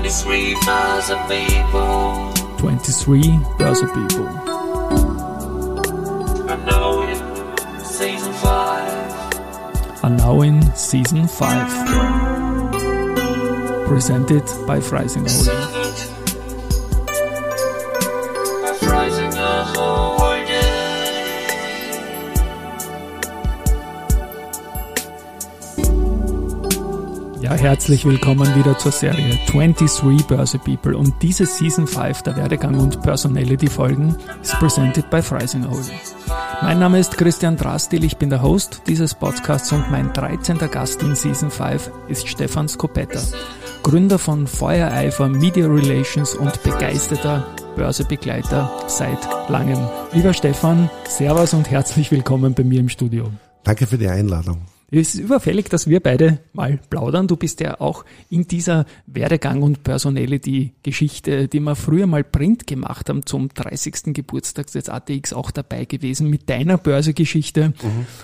23 Börse People. 23 Börse People. And now in season 5. Are now in season 5. Presented by Freising herzlich willkommen wieder zur Serie 23 Börse People und diese Season 5 der Werdegang und Personality Folgen ist presented by Freising Holding. Mein Name ist Christian Drastil, ich bin der Host dieses Podcasts und mein 13. Gast in Season 5 ist Stefan Skopetta, Gründer von Feuereifer Media Relations und begeisterter Börsebegleiter seit langem. Lieber Stefan, Servus und herzlich willkommen bei mir im Studio. Danke für die Einladung. Es ist überfällig, dass wir beide mal plaudern. Du bist ja auch in dieser Werdegang- und Personality-Geschichte, die wir früher mal Print gemacht haben, zum 30. Geburtstag des ATX auch dabei gewesen mit deiner Börsegeschichte.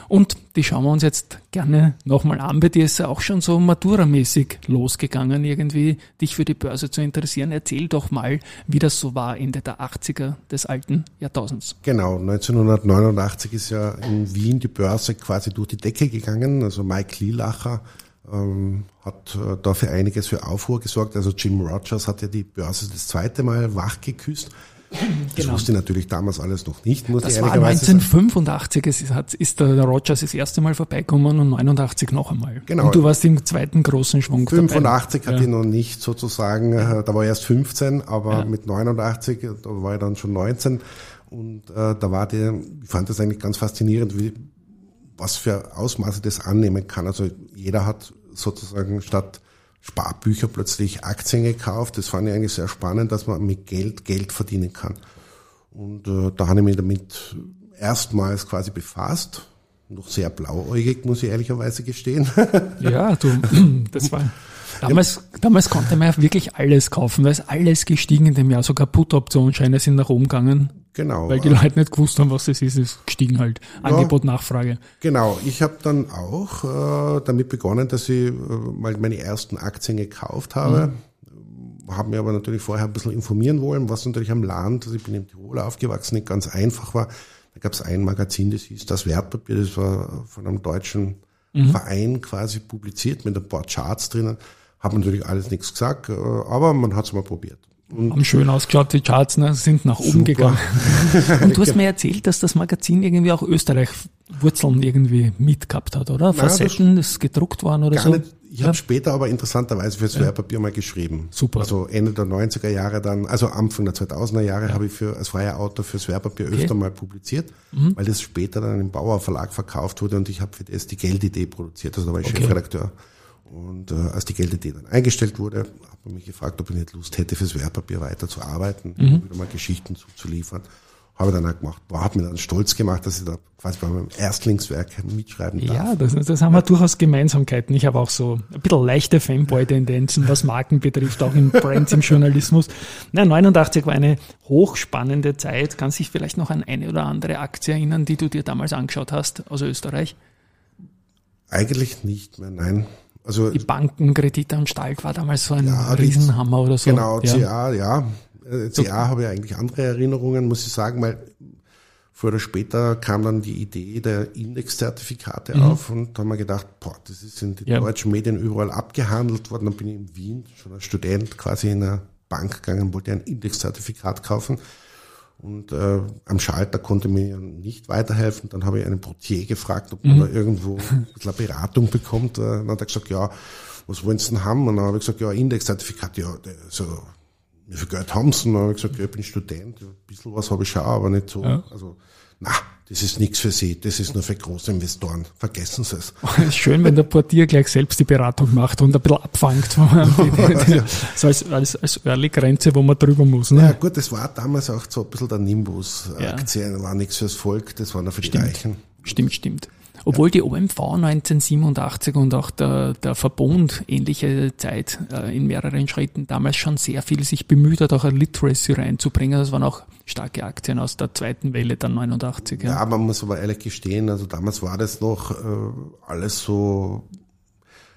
Und die schauen wir uns jetzt gerne nochmal an. Bei dir ist ja auch schon so Matura-mäßig losgegangen, irgendwie dich für die Börse zu interessieren. Erzähl doch mal, wie das so war Ende der 80er des alten Jahrtausends. Genau, 1989 ist ja in Wien die Börse quasi durch die Decke gegangen. Also Mike Lielacher ähm, hat äh, da für einiges für Aufruhr gesorgt. Also Jim Rogers hat ja die Börse das zweite Mal wach geküsst. Das wusste ich natürlich damals alles noch nicht, muss Genau. Das ich war ehrlicherweise sagen. 1985, es ist, hat- ist der, Rogers das erste Mal vorbeikommen und 89 noch einmal. Genau. Und du warst im zweiten großen Schwung 85 dabei. hatte ich noch nicht sozusagen, äh, da war ich erst 15, aber Ja. mit 89, äh, da war ich dann schon 19 und äh, da war der, ich fand das eigentlich ganz faszinierend, wie, was für Ausmaße das annehmen kann. Also jeder hat sozusagen statt Sparbücher plötzlich Aktien gekauft. Das fand ich eigentlich sehr spannend, dass man mit Geld Geld verdienen kann. Und äh, da habe ich mich damit erstmals quasi befasst. Noch sehr blauäugig, muss ich ehrlicherweise gestehen. Ja, du, das war. Damals, damals konnte man ja wirklich alles kaufen, da ist alles gestiegen in dem Jahr, sogar Put-Optionsscheine sind nach oben gegangen, genau. weil die Leute nicht gewusst haben, was das ist, ist gestiegen halt. Angebot, Nachfrage. Genau, ich habe dann auch äh, damit begonnen, dass ich äh, mal meine ersten Aktien gekauft habe. Habe mir aber natürlich vorher ein bisschen informieren wollen, was natürlich am Land, also ich bin im Tirol aufgewachsen, nicht ganz einfach war. Da gab es ein Magazin, das hieß Das Wertpapier, das war von einem deutschen Verein quasi publiziert mit ein paar Charts drinnen. Habe natürlich alles nichts gesagt, äh, aber man hat es mal probiert. Und Haben schön ausgeschaut, die Charts ne, sind nach oben Super. gegangen. Und du hast mir erzählt, dass das Magazin irgendwie auch Österreich Wurzeln irgendwie mitgehabt hat, oder? Facetten, das ist gedruckt worden oder so. nicht. Ich habe später aber interessanterweise fürs Wertpapier mal geschrieben. Super. Also Ende der 90er Jahre dann, also Anfang der 2000er Jahre habe ich für, als freier Autor fürs Wertpapier öfter mal publiziert, Mhm. weil das später dann im Bauer Verlag verkauft wurde und ich habe für das die Geldidee produziert. Also da war ich Chefredakteur. Und äh, als die Geldidee dann eingestellt wurde, hat man mich gefragt, ob ich nicht Lust hätte, fürs Wertpapier weiterzuarbeiten, Mhm. wieder mal Geschichten zuzuliefern. Habe dann auch gemacht. Boah, hat mir dann stolz gemacht, dass ich da quasi bei meinem Erstlingswerk mitschreiben darf. Ja, das, das haben wir durchaus Gemeinsamkeiten. Ich habe auch so ein bisschen leichte Fanboy-Tendenzen, was Marken betrifft, auch in Brands im Journalismus. Na, 89 war eine hochspannende Zeit. Kannst dich vielleicht noch an eine oder andere Aktie erinnern, die du dir damals angeschaut hast aus Österreich? Eigentlich nicht mehr, nein. Also Die Bankenkreditanstalk war damals so ein Ja, Riesenhammer oder so. Genau, ja. CA, ja. Äh, CA habe ich eigentlich andere Erinnerungen, muss ich sagen, weil früher oder später kam dann die Idee der Indexzertifikate auf und da haben wir gedacht, boah, das ist in den Mhm. Ja. deutschen Medien überall abgehandelt worden. Dann bin ich in Wien schon als Student quasi in eine Bank gegangen, wollte ein Indexzertifikat kaufen. Und äh, am Schalter konnte mir nicht weiterhelfen. Dann habe ich einen Portier gefragt, ob man da irgendwo ein bisschen Beratung bekommt. Äh, Dann hat er gesagt, ja, was wollen Sie denn haben? Und dann habe ich gesagt, ja, Indexzertifikat, ja, so, wie viel Geld haben Sie? Und dann habe ich gesagt, ja, ich bin Student, ja, ein bisschen was habe ich schon, aber nicht so. Also, na, das ist nichts für Sie, das ist nur für große Investoren. Vergessen Sie es. Schön, wenn der Portier gleich selbst die Beratung macht und ein bisschen abfangt. so als, als, als Early-Grenze, wo man drüber muss. Ja Ne? gut, das war damals auch so ein bisschen der Nimbus. Ja. Aktien war nichts fürs Volk, das war nur für die Reichen. Stimmt, stimmt. Obwohl die OMV 1987 und auch der, der Verbund ähnliche Zeit äh, in mehreren Schritten damals schon sehr viel sich bemüht hat, auch eine Literacy reinzubringen. Das waren auch starke Aktien aus der zweiten Welle dann 89. Ja. Ja, man muss aber ehrlich gestehen, also damals war das noch äh, alles so,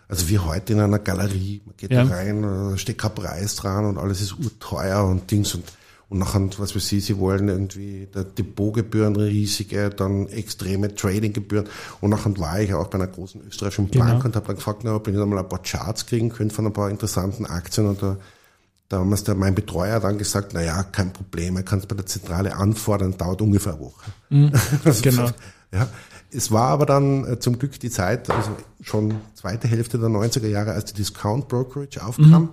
Also wie heute in einer Galerie, man geht Ja. da rein, da steht kein Preis dran und alles ist urteuer und Dings und und nachher, was weiß ich, sie wollen irgendwie der Depotgebühren riesige, dann extreme Tradinggebühren. Und nachher war ich auch bei einer großen österreichischen Genau. Bank und habe dann gefragt, na, ob ich nicht einmal ein paar Charts kriegen könnte von ein paar interessanten Aktien. Und da, da hat der, mein Betreuer dann gesagt, na ja, kein Problem, er kann es bei der Zentrale anfordern, dauert ungefähr eine Woche. Also, genau. Ja, es war aber dann äh, zum Glück die Zeit, also schon zweite Hälfte der 90er Jahre, als die Discount Brokerage aufkam.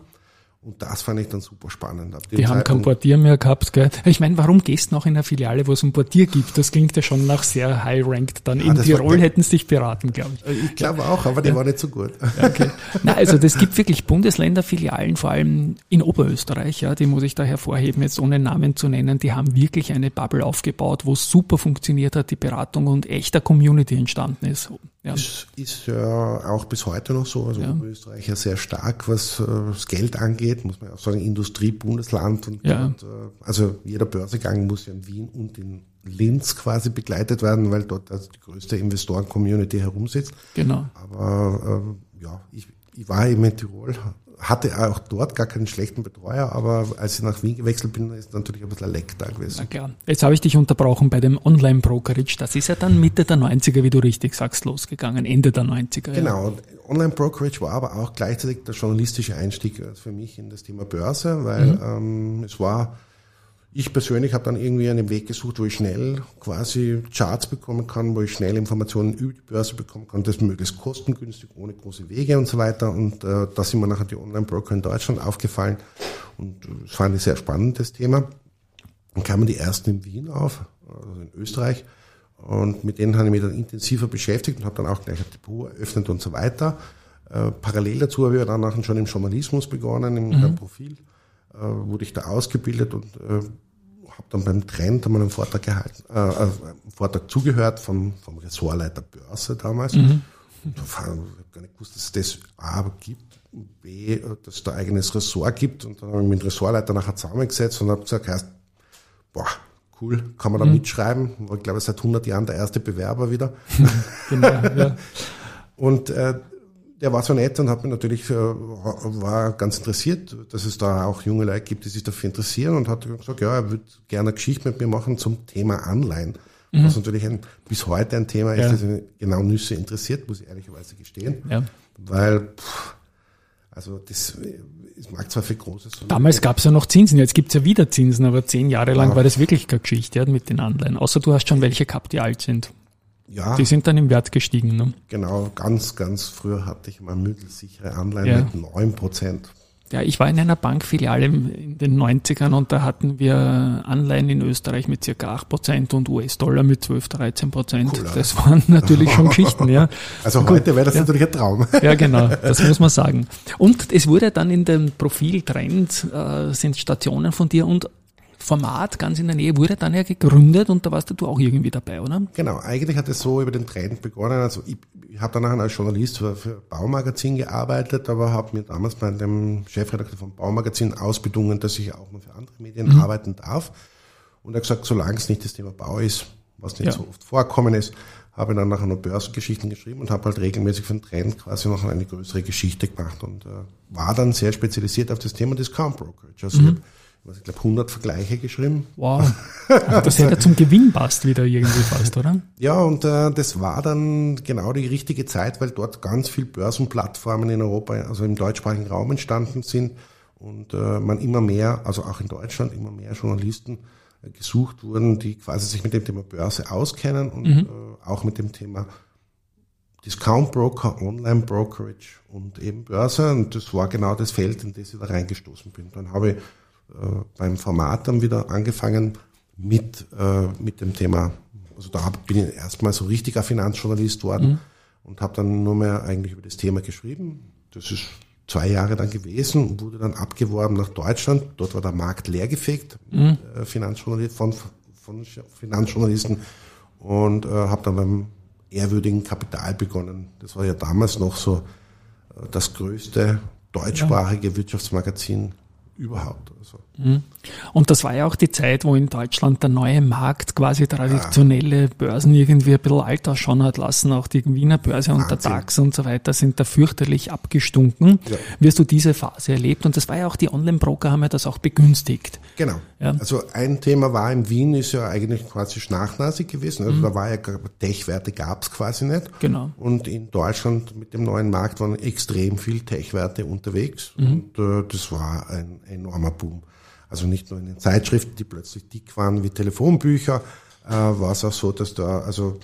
Und das fand ich dann super spannend. Die haben kein Zeitpunkt- Portier mehr gehabt, gell? Ich meine, warum gehst du noch in eine Filiale, wo es ein Portier gibt? Das klingt ja schon nach sehr high-ranked. Dann in das war Tirol hätten sie dich beraten, glaube ich. Ich glaube auch, aber die war nicht so gut. Okay. Na, also das gibt wirklich Bundesländerfilialen, vor allem in Oberösterreich, ja, die muss ich da hervorheben, jetzt ohne Namen zu nennen, die haben wirklich eine Bubble aufgebaut, wo super funktioniert hat, die Beratung und echter Community entstanden ist. Ja. Ist, ist ja auch bis heute noch so. Also Ja. Österreich ja sehr stark, was äh, das Geld angeht, muss man ja auch sagen, Industriebundesland. Und, Ja. und, äh, also jeder Börsegang muss ja in Wien und in Linz quasi begleitet werden, weil dort also die größte Investoren-Community herumsitzt. Genau. Aber äh, ja, ich, ich war eben in Tirol, hatte auch dort gar keinen schlechten Betreuer, aber als ich nach Wien gewechselt bin, ist natürlich ein bisschen ein Leck da Na gewesen. klar. Jetzt habe ich dich unterbrochen bei dem Online-Brokerage. Das ist ja dann Mitte der 90er, wie du richtig sagst, losgegangen. Ende der 90er. Ja. Genau, und Online-Brokerage war aber auch gleichzeitig der journalistische Einstieg äh, für mich in das Thema Börse, weil ähm, es war, ich persönlich habe dann irgendwie einen Weg gesucht, wo ich schnell quasi Charts bekommen kann, wo ich schnell Informationen über die Börse bekommen kann, das möglichst kostengünstig, ohne große Wege und so weiter. Und äh, da sind mir nachher die Online-Broker in Deutschland aufgefallen und es war ein sehr spannendes Thema. Dann kamen die ersten in Wien auf, also in Österreich. Und mit denen habe ich mich dann intensiver beschäftigt und habe dann auch gleich ein Depot eröffnet und so weiter. Äh, parallel dazu habe ich dann nachher schon im Journalismus begonnen, im mhm. Profil. Äh, wurde ich da ausgebildet und äh, habe dann beim Trend einmal einen Vortrag gehalten, äh, äh, einen Vortrag zugehört vom, vom Ressortleiter Börse damals. Und war- ich habe gar nicht gewusst, dass es das A gibt, B, dass es da ein eigenes Ressort gibt. Und dann habe ich mich mit dem Ressortleiter nachher zusammengesetzt und habe gesagt, heißt, boah, cool, kann man da mitschreiben. War, glaube ich, seit 100 Jahren der erste Bewerber wieder. Genau, ja. Und äh, der war so nett und hat mich natürlich, war ganz interessiert, dass es da auch junge Leute gibt, die sich dafür interessieren und hat gesagt, ja, er würde gerne eine Geschichte mit mir machen zum Thema Anleihen. Was natürlich ein, bis heute ein Thema ist, Ja. das mich genau Nüsse interessiert, muss ich ehrlicherweise gestehen. ja. Weil, pff, also das, es mag zwar viel Großes. Damals gab es ja noch Zinsen, jetzt gibt's ja wieder Zinsen, aber zehn Jahre lang war das wirklich keine Geschichte ja, mit den Anleihen. Außer du hast schon welche gehabt, die alt sind. Ja, Die sind dann im Wert gestiegen. Ne? genau, ganz, ganz früher hatte ich mal mittelsichere Anleihen Ja. mit 9 Prozent. Ja, ich war in einer Bankfiliale in den 90ern und da hatten wir Anleihen in Österreich mit circa 8% und US-Dollar mit 12, 13 Prozent. Cool, das waren natürlich schon Geschichten, ja. Also Gut, heute wäre das ja. natürlich ein Traum. Ja, genau, das muss man sagen. Und es wurde dann in dem Profil Trend, äh, sind Stationen von dir und Format ganz in der Nähe wurde dann ja gegründet und da warst du auch irgendwie dabei, oder? Genau, eigentlich hat es so über den Trend begonnen. Also ich, ich habe danach als Journalist für, für Baumagazin gearbeitet, aber habe mir damals bei dem Chefredakteur vom Baumagazin ausbedungen, dass ich auch noch für andere Medien Mhm. arbeiten darf. Und er hat gesagt, solange es nicht das Thema Bau ist, was nicht Ja. so oft vorkommen ist, habe ich dann nachher noch Börsengeschichten geschrieben und habe halt regelmäßig für den Trend quasi noch eine größere Geschichte gemacht und äh, war dann sehr spezialisiert auf das Thema Discount Brokerage. Also Mhm. ich habe, ich glaube, 100 Vergleiche geschrieben Wow. Das hätte zum Gewinn passt wieder irgendwie fast, oder? Ja, und äh, das war dann genau die richtige Zeit, weil dort ganz viel Börsenplattformen in Europa, also im deutschsprachigen Raum entstanden sind und äh, man immer mehr, also auch in Deutschland, immer mehr Journalisten äh, gesucht wurden, die quasi sich mit dem Thema Börse auskennen und äh, auch mit dem Thema Discount Broker, Online Brokerage und eben Börse. Und das war genau das Feld, in das ich da reingestoßen bin. Dann habe ich beim Format dann wieder angefangen mit, äh, mit dem Thema, also da bin ich erstmal so richtiger Finanzjournalist worden und habe dann nur mehr eigentlich über das Thema geschrieben. Das ist zwei Jahre dann gewesen und wurde dann abgeworben nach Deutschland. Dort war der Markt leergefegt mit, äh, Finanzjournalist, von, von Finanzjournalisten und äh, habe dann beim ehrwürdigen Kapital begonnen. Das war ja damals noch so äh, das größte deutschsprachige Wirtschaftsmagazin überhaupt. Also. Und das war ja auch die Zeit, wo in Deutschland der neue Markt quasi traditionelle Börsen irgendwie ein bisschen alt ausschauen hat lassen. Auch die Wiener Börse und der Wahnsinn. DAX und so weiter sind da fürchterlich abgestunken. Ja. Wie hast du diese Phase erlebt? Und das war ja auch, die Online-Broker haben ja das auch begünstigt. Genau. Ja. Also ein Thema war in Wien ist ja eigentlich quasi schnachnasig gewesen. Also da war ja Tech-Werte gab es quasi nicht. Mhm. Genau. Und in Deutschland mit dem neuen Markt waren extrem viel Tech-Werte unterwegs. Und äh, das war ein enormer Boom. Also nicht nur in den Zeitschriften, die plötzlich dick waren wie Telefonbücher, äh, war es auch so, dass da also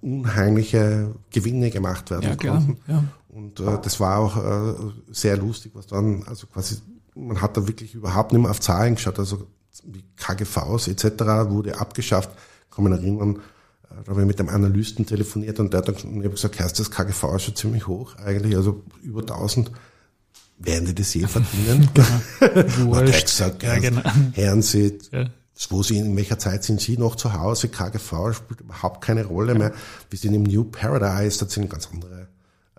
unheimliche Gewinne gemacht werden Ja, klar. konnten. Ja. Und äh, das war auch äh, sehr lustig, was dann, also quasi, man hat da wirklich überhaupt nicht mehr auf Zahlen geschaut, also wie KGVs etc. wurde abgeschafft. Kann man erinnern, äh, da habe ich mit einem Analysten telefoniert und der hat dann gesagt, heißt das KGV ist schon ziemlich hoch eigentlich, also über 1000. Werden die das je verdienen? Hat er Wurscht. gesagt, Ja, ja, genau. Herren Sie, Ja. wo Sie, in welcher Zeit sind Sie noch zu Hause? KGV spielt überhaupt keine Rolle mehr. Wir sind im New Paradise, da sind ganz andere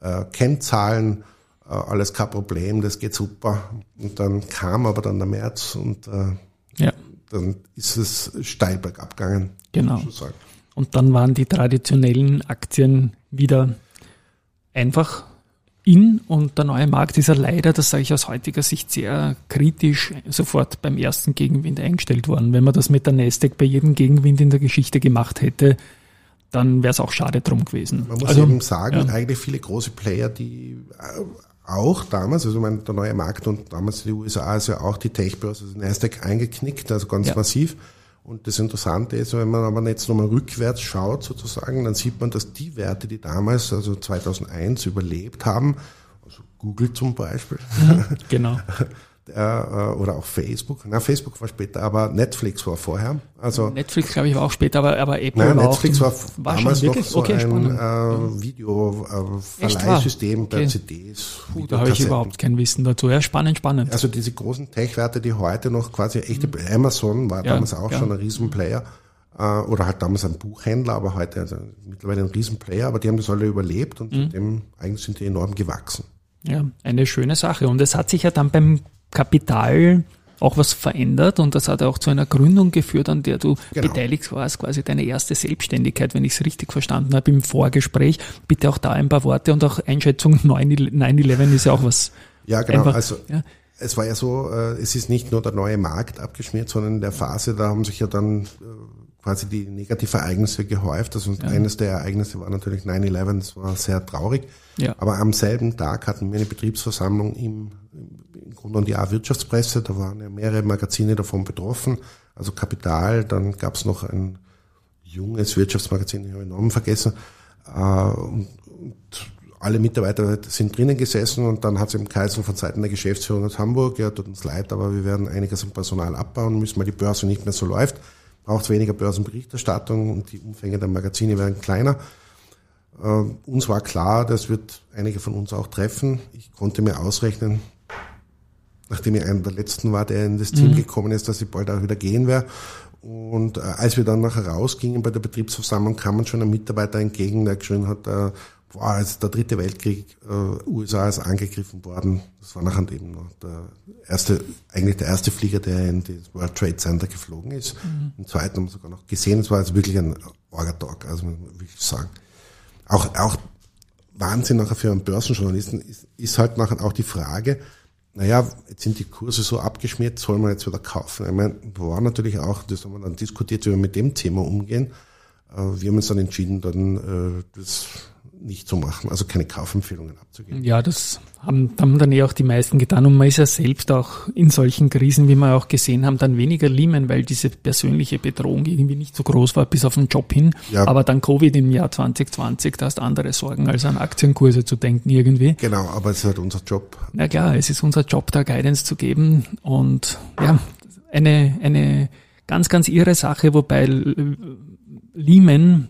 äh, Kennzahlen, äh, alles kein Problem, das geht super. Und dann kam aber dann der März und äh, Ja, dann ist es steil bergab gegangen. Genau. Und dann waren die traditionellen Aktien wieder einfach in und der neue Markt ist ja leider, das sage ich aus heutiger Sicht, sehr kritisch sofort beim ersten Gegenwind eingestellt worden. Wenn man das mit der Nasdaq bei jedem Gegenwind in der Geschichte gemacht hätte, dann wäre es auch schade drum gewesen. Man muss Also, eben sagen, ja. eigentlich viele große Player, die äh, auch damals, also ich meine, der neue Markt und damals die USA ist ja auch die Tech-Börse, also Nasdaq eingeknickt, also ganz Ja. massiv. Und das Interessante ist, wenn man aber jetzt nochmal rückwärts schaut sozusagen, dann sieht man, dass die Werte, die damals, also 2001 überlebt haben, also Google zum Beispiel, Genau. der, äh, oder auch Facebook, na Facebook war später, aber Netflix war vorher. Also Netflix, glaube ich, war auch später, aber, aber Apple Nein, war Netflix auch, war, war damals schon noch wirklich so okay, ein äh, Video-Verleihsystem wahr? bei Okay. CDs. Puh, da habe ich überhaupt kein Wissen dazu. Ja, spannend, spannend. Also diese großen Tech-Werte, die heute noch quasi echte, Amazon war Mhm. Ja, damals auch ja. schon ein Riesenplayer, äh, oder halt damals ein Buchhändler, aber heute also mittlerweile ein Riesenplayer, aber die haben das alle überlebt und Mhm. dem eigentlich sind die enorm gewachsen. Ja, eine schöne Sache. Und es hat sich ja dann beim Kapital auch was verändert und das hat auch zu einer Gründung geführt, an der du Genau. beteiligt warst, quasi deine erste Selbstständigkeit, wenn ich es richtig verstanden habe im Vorgespräch. Bitte auch da ein paar Worte und auch Einschätzung 9-11 ist ja auch was. Ja, genau. Einfach, also ja. es war ja so, äh, es ist nicht nur der neue Markt abgeschmiert, sondern in der Phase, da haben sich ja dann äh, quasi die Negativereignisse gehäuft. Also eines der Ereignisse war natürlich 9-11, das war sehr traurig. Ja. Aber am selben Tag hatten wir eine Betriebsversammlung im, im Grunde und Jahr Wirtschaftspresse, da waren ja mehrere Magazine davon betroffen, also Kapital, dann gab es noch ein junges Wirtschaftsmagazin, ich habe den Namen vergessen, äh, und, und alle Mitarbeiter sind drinnen gesessen und dann hat es im Kaiser von Seiten der Geschäftsführung aus Hamburg, ja, tut uns leid, aber wir werden einiges am Personal abbauen müssen, weil die Börse nicht mehr so läuft, braucht weniger Börsenberichterstattung und die Umfänge der Magazine werden kleiner. Äh, uns war klar, das wird einige von uns auch treffen. Ich konnte mir ausrechnen, nachdem ich einer der letzten war, der in das Team gekommen ist, dass ich bald auch wieder gehen werde. Und äh, als wir dann nachher rausgingen bei der Betriebsversammlung, kam uns schon ein Mitarbeiter entgegen, der geschrien hat, äh, boah, jetzt der dritte Weltkrieg, äh, USA ist angegriffen worden. Das war nachher eben noch der erste, eigentlich der erste Flieger, der in das World Trade Center geflogen ist. Im zweiten haben wir sogar noch gesehen. Es war also wirklich ein Orga-Talk, also muss man wirklich sagen. Auch, auch Wahnsinn nachher für einen Börsenjournalisten ist, ist halt nachher auch die Frage, naja, jetzt sind die Kurse so abgeschmiert, soll man jetzt wieder kaufen? Ich meine, war natürlich auch, das haben wir dann diskutiert, wie wir mit dem Thema umgehen. Äh, Wir haben uns dann entschieden, dann äh, das nicht zu machen, also keine Kaufempfehlungen abzugeben. Ja, das haben, haben dann eh auch die meisten getan und man ist ja selbst auch in solchen Krisen, wie wir auch gesehen haben, dann weniger Lehman, weil diese persönliche Bedrohung irgendwie nicht so groß war bis auf den Job hin. Ja. Aber dann Covid im Jahr 2020, da hast andere Sorgen, als an Aktienkurse zu denken irgendwie. Genau, aber es ist halt unser Job. Na klar, es ist unser Job, da Guidance zu geben und ja, eine, eine ganz, ganz irre Sache, wobei Lehman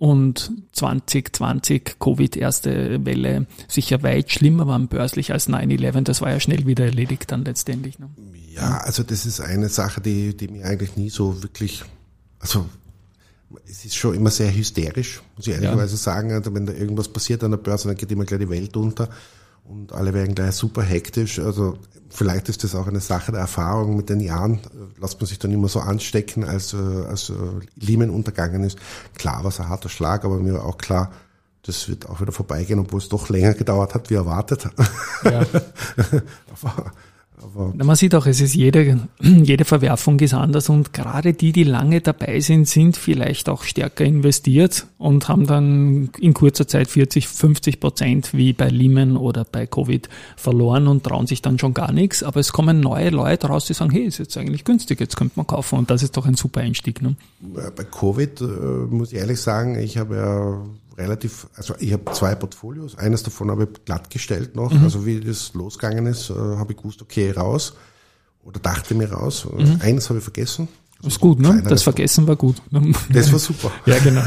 und 2020 Covid erste Welle sicher weit schlimmer waren börslich als 9-11. Das war ja schnell wieder erledigt dann letztendlich. Ne? Ja, also das ist eine Sache, die, die mir eigentlich nie so wirklich, also es ist schon immer sehr hysterisch, muss ich ehrlicherweise sagen. Also wenn da irgendwas passiert an der Börse, dann geht immer gleich die Welt unter. Und alle werden gleich super hektisch. Also vielleicht ist das auch eine Sache der Erfahrung mit den Jahren. Lasst man sich dann immer so anstecken, als, äh, als äh, Lehman untergangen ist. Klar war es ein harter Schlag, aber mir war auch klar, das wird auch wieder vorbeigehen, obwohl es doch länger gedauert hat, wie erwartet. Ja. Na, man sieht auch, es ist jede, jede Verwerfung ist anders und gerade die, die lange dabei sind, sind vielleicht auch stärker investiert und haben dann in kurzer Zeit 40, 50 Prozent wie bei Lehman oder bei Covid verloren und trauen sich dann schon gar nichts. Aber es kommen neue Leute raus, die sagen, hey, ist jetzt eigentlich günstig, jetzt könnte man kaufen und das ist doch ein super Einstieg. Ne? Bei Covid äh, muss ich ehrlich sagen, ich habe ja relativ, also ich habe zwei Portfolios, eines davon habe ich glattgestellt noch, mhm. also wie das losgegangen ist, äh, habe ich gewusst, okay, raus oder dachte mir raus. Mhm. Eines habe ich vergessen. Das ist gut, ne? Das Vergessen war gut. Das war super. ja, genau.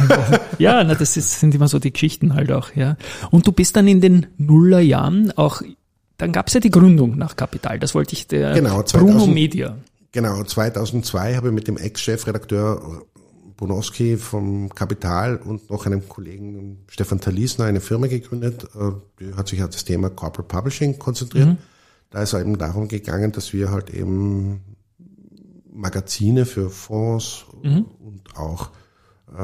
Ja, na, das ist, sind immer so die Geschichten halt auch, ja. Und du bist dann in den Nullerjahren auch, dann gab es ja die Gründung nach Kapital, das wollte ich der genau, 2000, Bruno Media. Genau, 2002 habe ich mit dem Ex-Chefredakteur Bonowski vom Kapital und noch einem Kollegen Stefan Talisner eine Firma gegründet, äh, die hat sich auf das Thema Corporate Publishing konzentriert. Mhm. Da ist es eben darum gegangen, dass wir halt eben Magazine für Fonds mhm. und auch äh,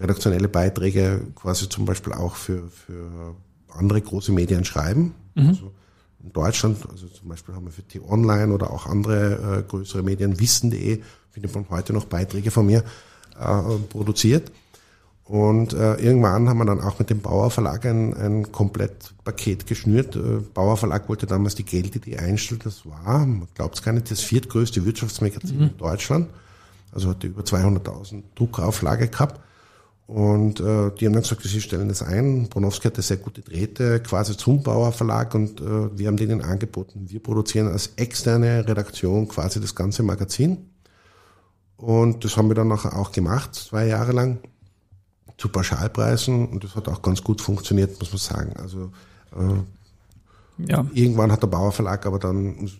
redaktionelle Beiträge quasi zum Beispiel auch für, für andere große Medien schreiben. Mhm. Also in Deutschland, also zum Beispiel haben wir für T-Online oder auch andere äh, größere Medien, wissen.de, findet man heute noch Beiträge von mir äh, produziert. Und äh, irgendwann haben wir dann auch mit dem Bauer Verlag ein, ein Komplettpaket geschnürt. Äh, Bauer Verlag wollte damals die Geldidee einstellen. Das war, man glaubt es gar nicht, das viertgrößte Wirtschaftsmagazin mhm. in Deutschland. Also hatte über 200.000 Druckauflage gehabt. Und äh, die haben dann gesagt, sie stellen das ein. Bronowski hatte sehr gute Drähte quasi zum Bauer Verlag und äh, wir haben denen angeboten, wir produzieren als externe Redaktion quasi das ganze Magazin. Und das haben wir dann nachher auch gemacht, zwei Jahre lang, zu Pauschalpreisen. Und das hat auch ganz gut funktioniert, muss man sagen. Also äh, ja. irgendwann hat der Bauer Verlag aber dann,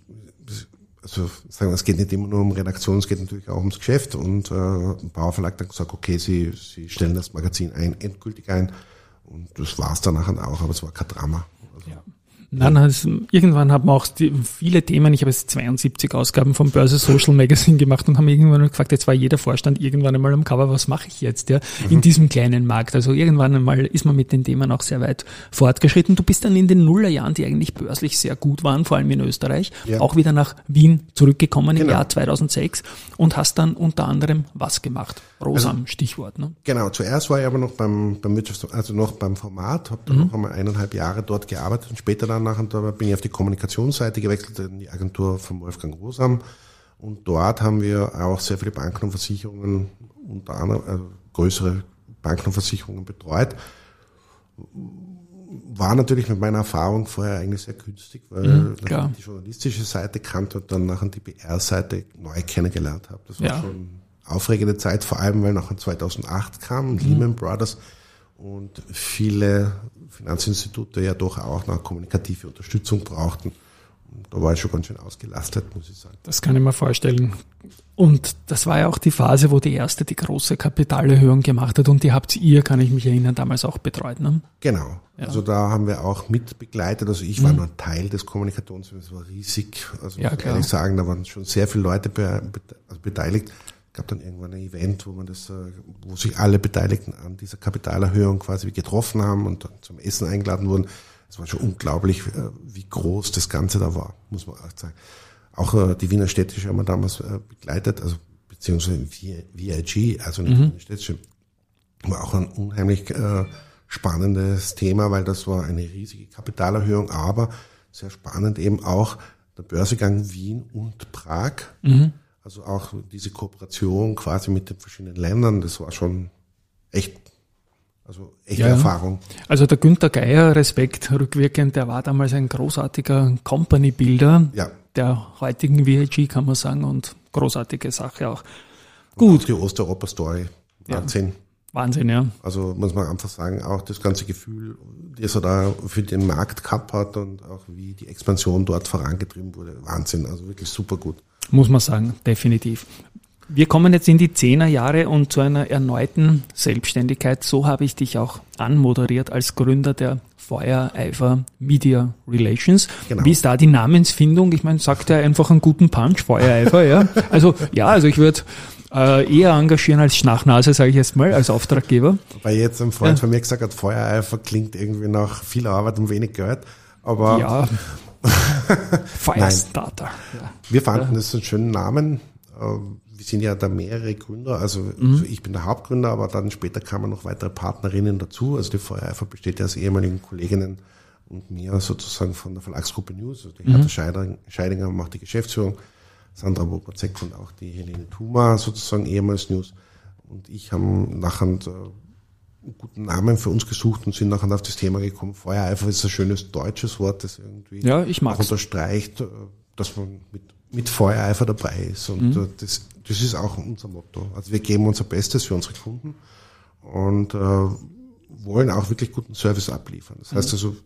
also sagen wir, es geht nicht immer nur um Redaktion, es geht natürlich auch ums Geschäft. Und äh, der Bauer Verlag hat dann gesagt, okay, sie, sie stellen das Magazin ein, endgültig ein. Und das war es dann nachher auch, aber es war kein Drama. Also, ja. Nein, also irgendwann haben wir auch die, viele Themen, ich habe jetzt 72 Ausgaben vom Börse Social Magazine gemacht und haben irgendwann gefragt, jetzt war jeder Vorstand irgendwann einmal am Cover, was mache ich jetzt ja, mhm. in diesem kleinen Markt. Also irgendwann einmal ist man mit den Themen auch sehr weit fortgeschritten. Du bist dann in den Nullerjahren, die eigentlich börslich sehr gut waren, vor allem in Österreich, ja. auch wieder nach Wien zurückgekommen genau. im Jahr 2006 und hast dann unter anderem was gemacht? Rosam, also, Stichwort. Ne? Genau, zuerst war ich aber noch beim, beim Wirtschafts-, also noch beim Format, habe dann mhm. noch einmal eineinhalb Jahre dort gearbeitet und später dann nachher bin ich auf die Kommunikationsseite gewechselt in die Agentur von Wolfgang Rosam und dort haben wir auch sehr viele Banken und Versicherungen, unter anderem also größere Banken und Versicherungen betreut. War natürlich mit meiner Erfahrung vorher eigentlich sehr günstig, weil mhm, ich die journalistische Seite kannte und dann nachher die PR-Seite neu kennengelernt habe. Das war ja. schon aufregende Zeit, vor allem weil nachher 2008 kam, mhm. Lehman Brothers und viele Finanzinstitute ja doch auch noch kommunikative Unterstützung brauchten. Da war ich schon ganz schön ausgelastet, muss ich sagen. Das kann ich mir vorstellen. Und das war ja auch die Phase, wo die erste die große Kapitalerhöhung gemacht hat und die habt ihr, kann ich mich erinnern, damals auch betreut. Ne? Genau. Ja. Also da haben wir auch mit begleitet. Also ich war mhm. nur Teil des Kommunikations, es war riesig. Also ja, muss ich ehrlich sagen, da waren schon sehr viele Leute be also beteiligt gab dann irgendwann ein Event, wo man das, äh, wo sich alle Beteiligten an dieser Kapitalerhöhung quasi getroffen haben und dann zum Essen eingeladen wurden. Es war schon unglaublich, äh, wie groß das Ganze da war, muss man auch sagen. Auch äh, die Wiener Städtische haben wir damals begleitet, also beziehungsweise VIG, also nicht mhm. Wiener Städtische, war auch ein unheimlich spannendes Thema, weil das war eine riesige Kapitalerhöhung, aber sehr spannend eben auch der Börsegang Wien und Prag. Mhm also auch diese Kooperation quasi mit den verschiedenen Ländern, das war schon echt, also echte ja, Erfahrung. Also der Günther Geier, Respekt, rückwirkend, der war damals ein großartiger Company-Builder ja. der heutigen VIG, kann man sagen, und großartige Sache auch. Gut. Auch die Osteuropa-Story, Wahnsinn. Ja. Wahnsinn, ja. Also muss man einfach sagen, auch das ganze Gefühl, das er da für den Markt gehabt hat und auch wie die Expansion dort vorangetrieben wurde, Wahnsinn, also wirklich super gut. Muss man sagen, definitiv. Wir kommen jetzt in die Zehnerjahre und zu einer erneuten Selbstständigkeit. So habe ich dich auch anmoderiert als Gründer der Feuereifer Media Relations. Genau. Wie ist da die Namensfindung? Ich meine, sagt er einfach einen guten Punch, Feuereifer, ja? Also, ja, also ich würde äh, eher engagieren als Schnachnase, sage ich jetzt mal, als Auftraggeber. Weil jetzt ein Freund Ja. von mir gesagt hat, Feuereifer klingt irgendwie nach viel Arbeit und wenig Geld. Aber Ja. Firestarter. Ja. wir fanden das einen schönen Namen. Ähm, Wir sind ja da mehrere Gründer. Also Mhm. also ich bin der Hauptgründer, aber dann später kamen noch weitere Partnerinnen dazu. Also die Feuereifer besteht ja aus ehemaligen Kolleginnen und mir sozusagen von der Verlagsgruppe News. Also die Mhm. Hertha Scheidinger, Scheidinger macht die Geschäftsführung, Sandra Bobacek und auch die Helene Thuma sozusagen ehemals News. Und ich haben nachher äh, guten Namen für uns gesucht und sind nachher auf das Thema gekommen. Feuereifer ist ein schönes deutsches Wort, das irgendwie Ja, ich mag's. unterstreicht, äh, dass man mit, mit Feuereifer dabei ist. Und Mhm. äh, das, das ist auch unser Motto. Also wir geben unser Bestes für unsere Kunden und äh, wollen auch wirklich guten Service abliefern. Das Mhm. heißt also,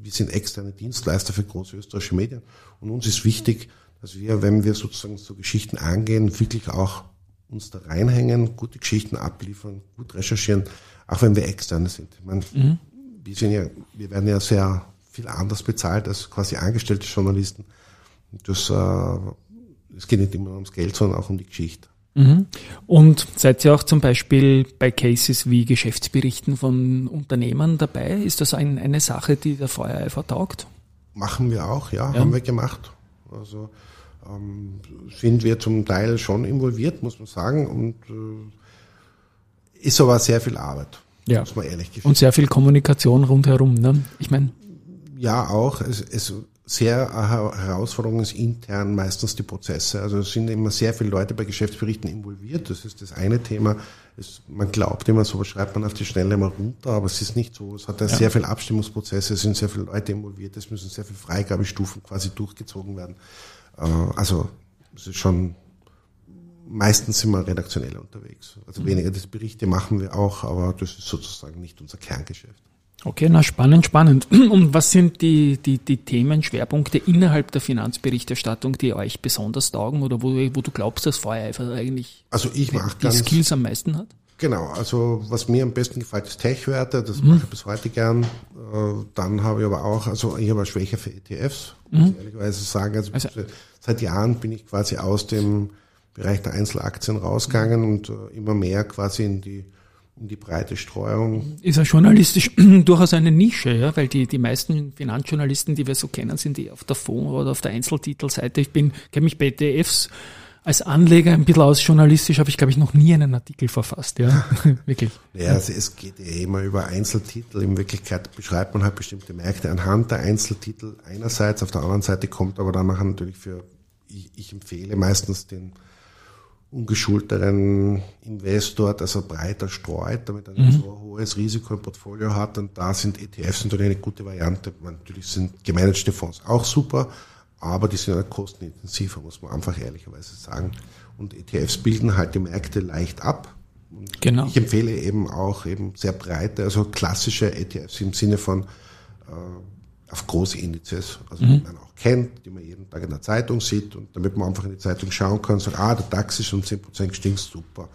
wir sind externe Dienstleister für große österreichische Medien und uns ist wichtig, dass wir, wenn wir sozusagen so Geschichten angehen, wirklich auch uns da reinhängen, gute Geschichten abliefern, gut recherchieren, auch wenn wir externe sind. Ich meine, Mhm. wir sind ja, wir werden ja sehr viel anders bezahlt als quasi angestellte Journalisten. Das, äh, es geht nicht immer ums Geld, sondern auch um die Geschichte. Mhm. Und seid ihr auch zum Beispiel bei Cases wie Geschäftsberichten von Unternehmern dabei? Ist das ein, eine Sache, die der Feuereifer taugt? Machen wir auch, ja, Ja. haben wir gemacht. Also ähm, sind wir zum Teil schon involviert, muss man sagen, und äh, ist aber sehr viel Arbeit, Ja. muss man ehrlich gestehen. Und sehr viel Kommunikation rundherum. Ne? Ich meine, Ja, auch. Es, es sehr Her- Herausforderung ist intern meistens die Prozesse. Also es sind immer sehr viele Leute bei Geschäftsberichten involviert. Das ist das eine Thema. Es, man glaubt immer, sowas schreibt man auf die Schnelle mal runter, aber es ist nicht so. Es hat ja, sehr viele Abstimmungsprozesse, es sind sehr viele Leute involviert, es müssen sehr viele Freigabestufen quasi durchgezogen werden. Äh, also es ist schon meistens sind wir redaktionell unterwegs. Also weniger das Berichte machen wir auch, aber das ist sozusagen nicht unser Kerngeschäft. okay, na spannend, spannend. Und was sind die, die, die Themenschwerpunkte innerhalb der Finanzberichterstattung, die euch besonders taugen oder wo, wo du glaubst, dass Feuereifer eigentlich Also ich die ganz Skills am meisten hat? Genau, also was mir am besten gefällt, ist Tech-Werte, das Mhm. mache ich bis heute gern. Äh, Dann habe ich aber auch, also ich habe eine Schwäche für ETFs, muss ich ehrlicherweise sagen. Also, Mhm. Also- seit Jahren bin ich quasi aus dem Bereich der Einzelaktien rausgegangen und äh, immer mehr quasi in die, in die breite Streuung. Ist ja journalistisch durchaus eine Nische, ja, weil die, die meisten Finanzjournalisten, die wir so kennen, sind die auf der Fonds- oder auf der Einzeltitelseite. Ich bin, kenne mich bei ETFs als Anleger ein bisschen aus. Journalistisch habe ich, glaube ich, noch nie einen Artikel verfasst, ja. Wirklich. Ja, also es geht ja immer über Einzeltitel. In Wirklichkeit beschreibt man halt bestimmte Märkte anhand der Einzeltitel einerseits, auf der anderen Seite kommt aber dann nachher natürlich für, ich, ich empfehle meistens den ungeschulteren Investor, dass er breiter streut, damit er nicht so ein hohes Risiko im Portfolio hat. Und da sind ETFs natürlich eine gute Variante. Natürlich sind gemanagte Fonds auch super, aber die sind halt kostenintensiver, muss man einfach ehrlicherweise sagen. Und ETFs bilden halt die Märkte leicht ab. Und Genau. ich empfehle eben auch eben sehr breite, also klassische ETFs im Sinne von äh, auf große Indizes, also die man auch kennt, die man jeden Tag in der Zeitung sieht und damit man einfach in die Zeitung schauen kann und sagt, ah, der DAX ist um 10% gestiegen, super.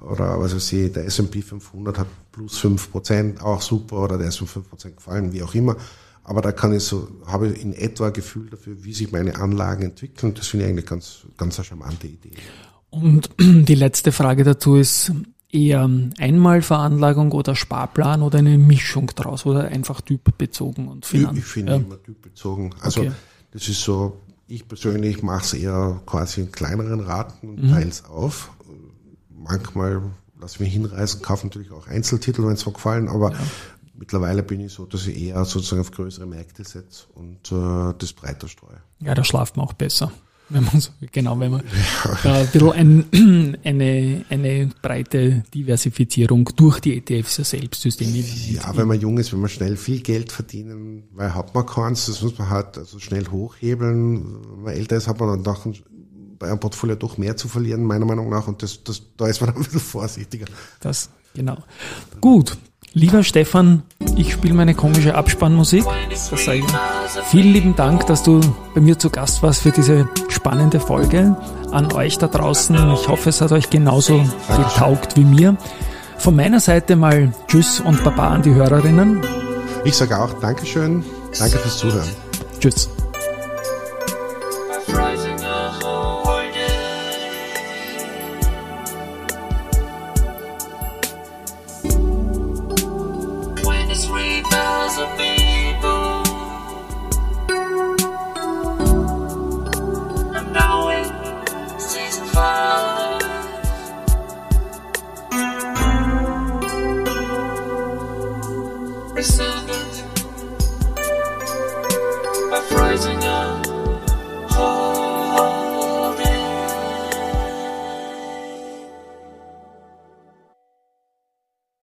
Oder was weiß ich, der S&P 500 hat plus 5%, auch super, oder der ist um 5% gefallen, wie auch immer. Aber da kann ich so, habe ich in etwa ein Gefühl dafür, wie sich meine Anlagen entwickeln. Das finde ich eigentlich ganz, ganz eine charmante Idee. Und die letzte Frage dazu ist eher Einmalveranlagung oder Sparplan oder eine Mischung draus oder einfach typbezogen und Ich, Finanz. ich finde ja. immer typbezogen. Also Okay. das ist so, ich persönlich mache es eher quasi in kleineren Raten und Mhm. teile es auf. Manchmal lasse ich mich hinreißen, kaufe natürlich auch Einzeltitel, wenn es mir gefallen, aber mittlerweile bin ich so, dass ich eher sozusagen auf größere Märkte setze und äh, das breiter streue. Ja, da schlaft man auch besser. Wenn man so, genau, wenn man da ein bisschen ein, eine, eine breite Diversifizierung durch die ETFs ja selbst System. Ja, wenn man jung ist, wenn man schnell viel Geld verdienen, weil hat man keins, das muss man halt also schnell hochhebeln. Wenn man älter ist, hat man dann doch bei einem Portfolio doch mehr zu verlieren, meiner Meinung nach. Und das, das, da ist man ein bisschen vorsichtiger. Das, genau. Gut. Lieber Stefan, ich spiele meine komische Abspannmusik. Das sage ich. Vielen lieben Dank, dass du bei mir zu Gast warst für diese spannende Folge. an euch da draußen. Ich hoffe, es hat euch genauso getaugt wie mir. Von meiner Seite mal Tschüss und Baba an die Hörerinnen. Ich sage auch Dankeschön. Danke fürs Zuhören. Tschüss.